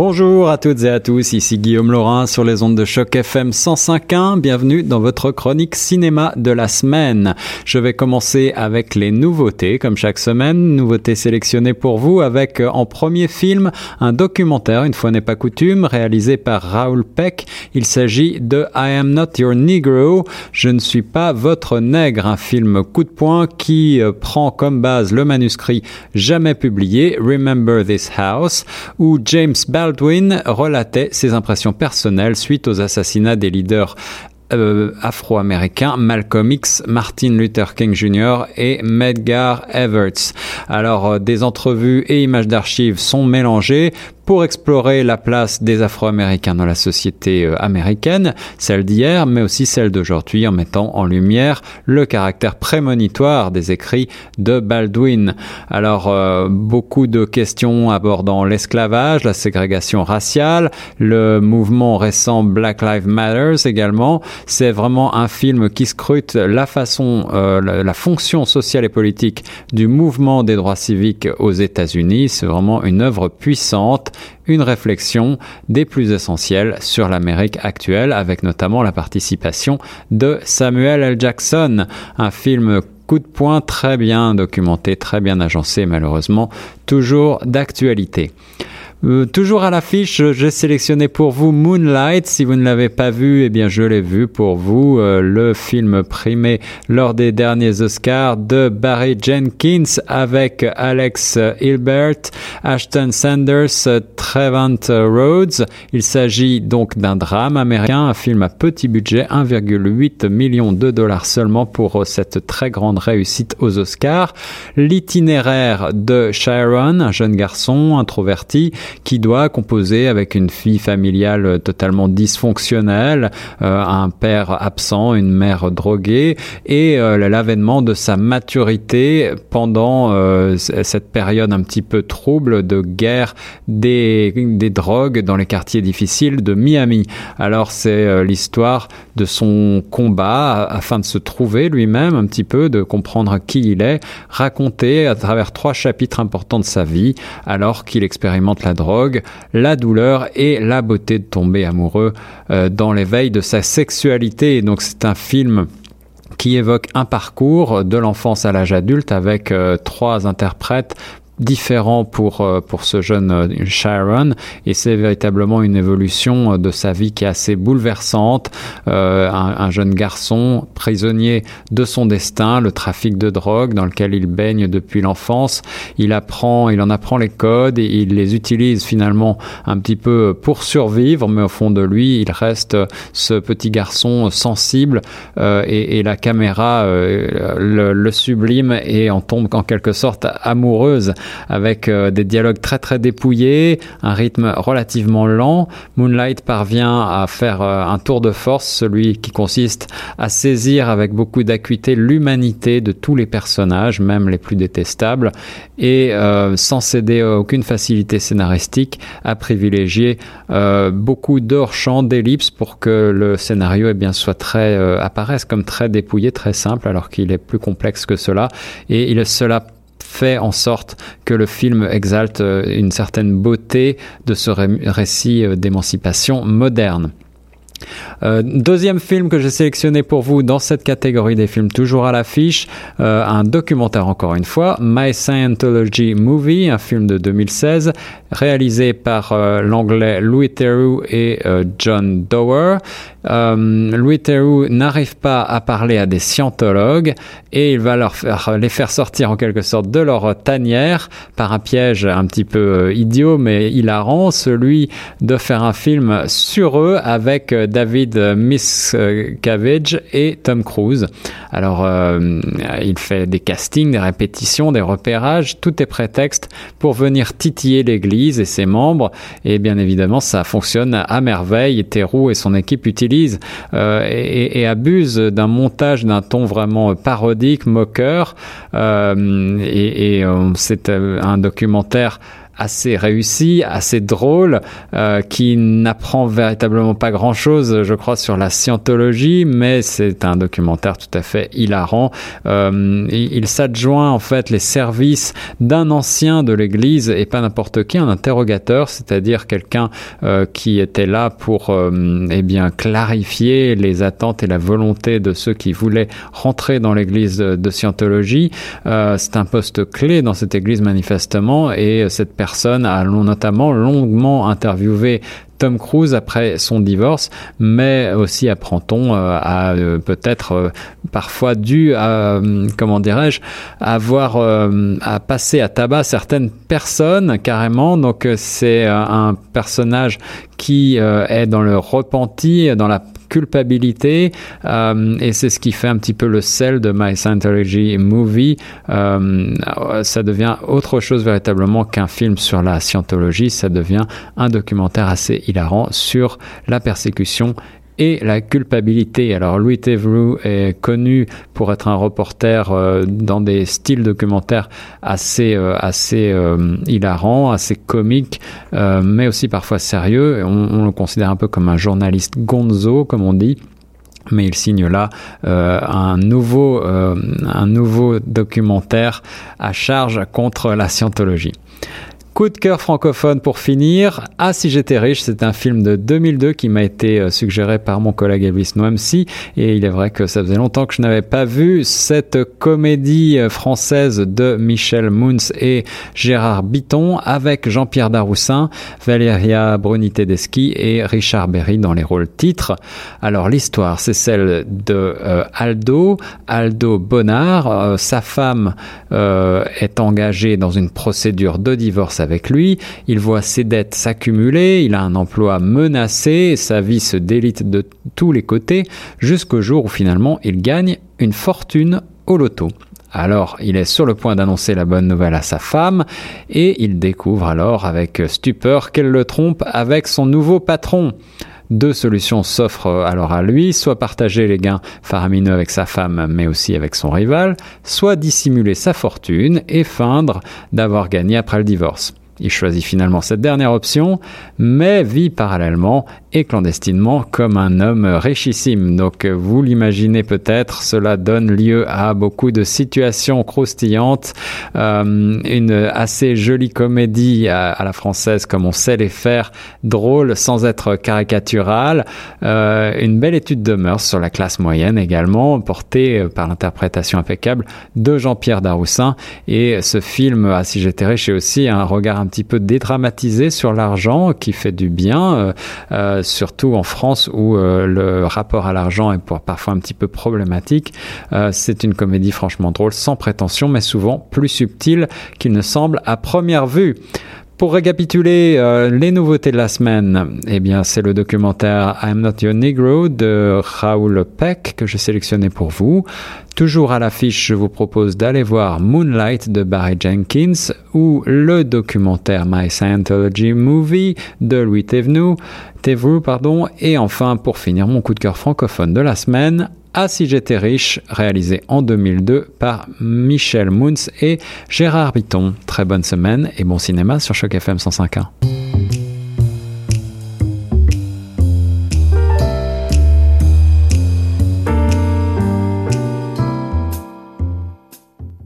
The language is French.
Bonjour à toutes et à tous, ici Guillaume Laurin sur les ondes de choc FM 105.1. Bienvenue dans votre chronique cinéma de la semaine. Je vais commencer avec les nouveautés, comme chaque semaine, nouveautés sélectionnées pour vous avec euh, en premier film un documentaire, une fois n'est pas coutume, réalisé par Raoul Peck. Il s'agit de I Am Not Your Negro, Je ne suis pas votre nègre, un film coup de poing qui euh, prend comme base le manuscrit jamais publié, Remember This House, où James Baldwin relatait ses impressions personnelles suite aux assassinats des leaders euh, afro-américains Malcolm X, Martin Luther King Jr. et Medgar Everts. Alors euh, des entrevues et images d'archives sont mélangées pour explorer la place des Afro-Américains dans la société euh, américaine, celle d'hier, mais aussi celle d'aujourd'hui, en mettant en lumière le caractère prémonitoire des écrits de Baldwin. Alors, euh, beaucoup de questions abordant l'esclavage, la ségrégation raciale, le mouvement récent Black Lives Matter également. C'est vraiment un film qui scrute la façon, euh, la, la fonction sociale et politique du mouvement des droits civiques aux États-Unis. C'est vraiment une œuvre puissante une réflexion des plus essentielles sur l'Amérique actuelle, avec notamment la participation de Samuel L. Jackson, un film coup de poing très bien documenté, très bien agencé, malheureusement, toujours d'actualité. Euh, toujours à l'affiche, j'ai sélectionné pour vous Moonlight. Si vous ne l'avez pas vu, eh bien je l'ai vu pour vous. Euh, le film primé lors des derniers Oscars de Barry Jenkins avec Alex Hilbert, Ashton Sanders, Trevant Rhodes. Il s'agit donc d'un drame américain, un film à petit budget, 1,8 million de dollars seulement pour cette très grande réussite aux Oscars. L'itinéraire de Sharon, un jeune garçon introverti, qui doit composer avec une fille familiale totalement dysfonctionnelle, euh, un père absent, une mère droguée, et euh, l'avènement de sa maturité pendant euh, cette période un petit peu trouble de guerre des, des drogues dans les quartiers difficiles de Miami. Alors c'est l'histoire de son combat afin de se trouver lui-même un petit peu, de comprendre qui il est, raconté à travers trois chapitres importants de sa vie, alors qu'il expérimente la drogue, la douleur et la beauté de tomber amoureux euh, dans l'éveil de sa sexualité. Donc c'est un film qui évoque un parcours de l'enfance à l'âge adulte avec euh, trois interprètes différent pour euh, pour ce jeune euh, Sharon. Et c'est véritablement une évolution euh, de sa vie qui est assez bouleversante. Euh, un, un, jeune garçon prisonnier de son destin le trafic de drogue dans lequel il baigne depuis l'enfance. Il apprend il en apprend les codes et il les utilise finalement un petit peu pour survivre. Mais au fond de lui il reste ce petit garçon sensible euh, et, et, la caméra euh, le, le sublime et en tombe en quelque sorte amoureuse avec euh, des dialogues très très dépouillés, un rythme relativement lent. Moonlight parvient à faire euh, un tour de force, celui qui consiste à saisir avec beaucoup d'acuité l'humanité de tous les personnages, même les plus détestables, et euh, sans céder à aucune facilité scénaristique, à privilégier beaucoup d'hors-champ, d'ellipses pour que le scénario eh soit très, apparaisse comme très dépouillé, très simple, alors qu'il est plus complexe que cela. Et il, cela fait en sorte que le film exalte euh, une certaine beauté de ce récit euh, d'émancipation moderne. Euh, deuxième film que j'ai sélectionné pour vous dans cette catégorie des films toujours à l'affiche, un documentaire encore une fois, My Scientology Movie, un film de 2016 réalisé par euh, l'anglais Louis Theroux et euh, John Dower. Euh, Louis Theroux n'arrive pas à parler à des scientologues et il va leur les faire sortir en quelque sorte de leur tanière par un piège un petit peu idiot mais hilarant, celui de faire un film sur eux avec David Miscavige et Tom Cruise. Alors il fait des castings, des répétitions, des repérages, tout est prétexte pour venir titiller l'église et ses membres et bien évidemment ça fonctionne à merveille. Theroux et son équipe utilisent euh, et, et, abuse d'un montage d'un ton vraiment parodique, moqueur. Euh, et c'est un documentaire assez réussi, assez drôle, euh, qui n'apprend véritablement pas grand-chose, je crois, sur la scientologie, mais c'est un documentaire tout à fait hilarant. Euh, il s'adjoint en fait les services d'un ancien de l'Église et pas n'importe qui, un interrogateur, c'est-à-dire quelqu'un euh, qui était là pour eh bien clarifier les attentes et la volonté de ceux qui voulaient rentrer dans l'Église de scientologie. c'est un poste clé dans cette Église manifestement et cette personne personne a notamment longuement interviewé Tom Cruise après son divorce, mais aussi apprend-on euh, a euh, peut-être euh, parfois dû, comment dirais-je, avoir à passer à tabac certaines personnes carrément. Donc c'est un personnage qui est dans le repenti, dans la culpabilité euh, et c'est ce qui fait un petit peu le sel de My Scientology Movie. Euh, ça devient autre chose véritablement qu'un film sur la scientologie, ça devient un documentaire assez hilarant sur la persécution et la culpabilité. Alors Louis Theroux est connu pour être un reporter euh, dans des styles documentaires assez euh, assez euh, hilarants, assez comiques, mais aussi parfois sérieux. On, on, le considère un peu comme un journaliste gonzo, comme on dit mais il signe là euh, un nouveau euh, un nouveau documentaire à charge contre la scientologie. Coup de cœur francophone pour finir. Ah si j'étais riche, c'est un film de 2002 qui m'a été euh, suggéré par mon collègue Elvis Noemsi et il est vrai que ça faisait longtemps que je n'avais pas vu cette comédie euh, française de Michel Mouns et Gérard Bitton avec Jean-Pierre Daroussin, Valéria Bruni Tedeschi et Richard Berry dans les rôles titres. Alors l'histoire, c'est celle de euh, Aldo, Aldo Bonnard. sa femme est engagée dans une procédure de divorce lui, il voit ses dettes s'accumuler, il a un emploi menacé, sa vie se délite de tous les côtés, jusqu'au jour où finalement il gagne une fortune au loto. Alors, il est sur le point d'annoncer la bonne nouvelle à sa femme et il découvre alors avec stupeur qu'elle le trompe avec son nouveau patron. Deux solutions s'offrent alors à lui, soit partager les gains faramineux avec sa femme mais aussi avec son rival, soit dissimuler sa fortune et feindre d'avoir gagné après le divorce. Il choisit finalement cette dernière option, mais vit parallèlement et clandestinement comme un homme richissime. Donc vous l'imaginez peut-être, cela donne lieu à beaucoup de situations croustillantes, euh, une assez jolie comédie à, la française comme on sait les faire, drôle sans être caricatural, euh, une belle étude de mœurs sur la classe moyenne également, portée par l'interprétation impeccable de Jean-Pierre Daroussin. Et ce film, à Si j'étais riche, est aussi un regard un petit peu dédramatisé sur l'argent qui fait du bien. Euh, surtout en France où euh, le rapport à l'argent est parfois un petit peu problématique. Euh, c'est une comédie franchement drôle, sans prétention, mais souvent plus subtile qu'il ne semble à première vue. Pour récapituler les nouveautés de la semaine, eh bien, c'est le documentaire I'm Not Your Negro de Raoul Peck que j'ai sélectionné pour vous. Toujours à l'affiche, je vous propose d'aller voir Moonlight de Barry Jenkins ou le documentaire My Scientology Movie de Louis Thévenoud, pardon, et enfin pour finir mon coup de cœur francophone de la semaine, Ah si j'étais riche, réalisé en 2002 par Michel Moons et Gérard Bitton. Très bonne semaine et bon cinéma sur Choc FM 105.1.